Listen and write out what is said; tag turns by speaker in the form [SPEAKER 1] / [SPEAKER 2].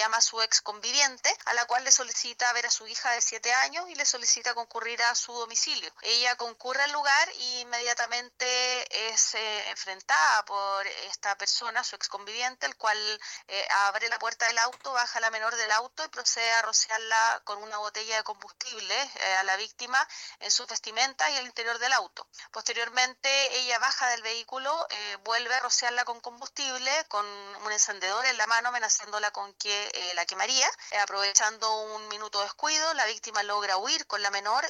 [SPEAKER 1] llama a su ex conviviente, a la cual le solicita ver a su hija de 7 años y le solicita concurrir a su domicilio. Ella concurre al lugar y inmediatamente es eh, enfrentada por esta persona, su ex conviviente, el cual eh, abre la puerta del auto, baja la menor del auto y procede a rociarla con una botella de combustible eh, a la víctima en su vestimenta y el interior del auto. Posteriormente ella baja del vehículo, vuelve a rociarla con combustible, con un encendedor en la mano amenazándola con que la quemaría. aprovechando un minuto de descuido, la víctima logra huir con la menor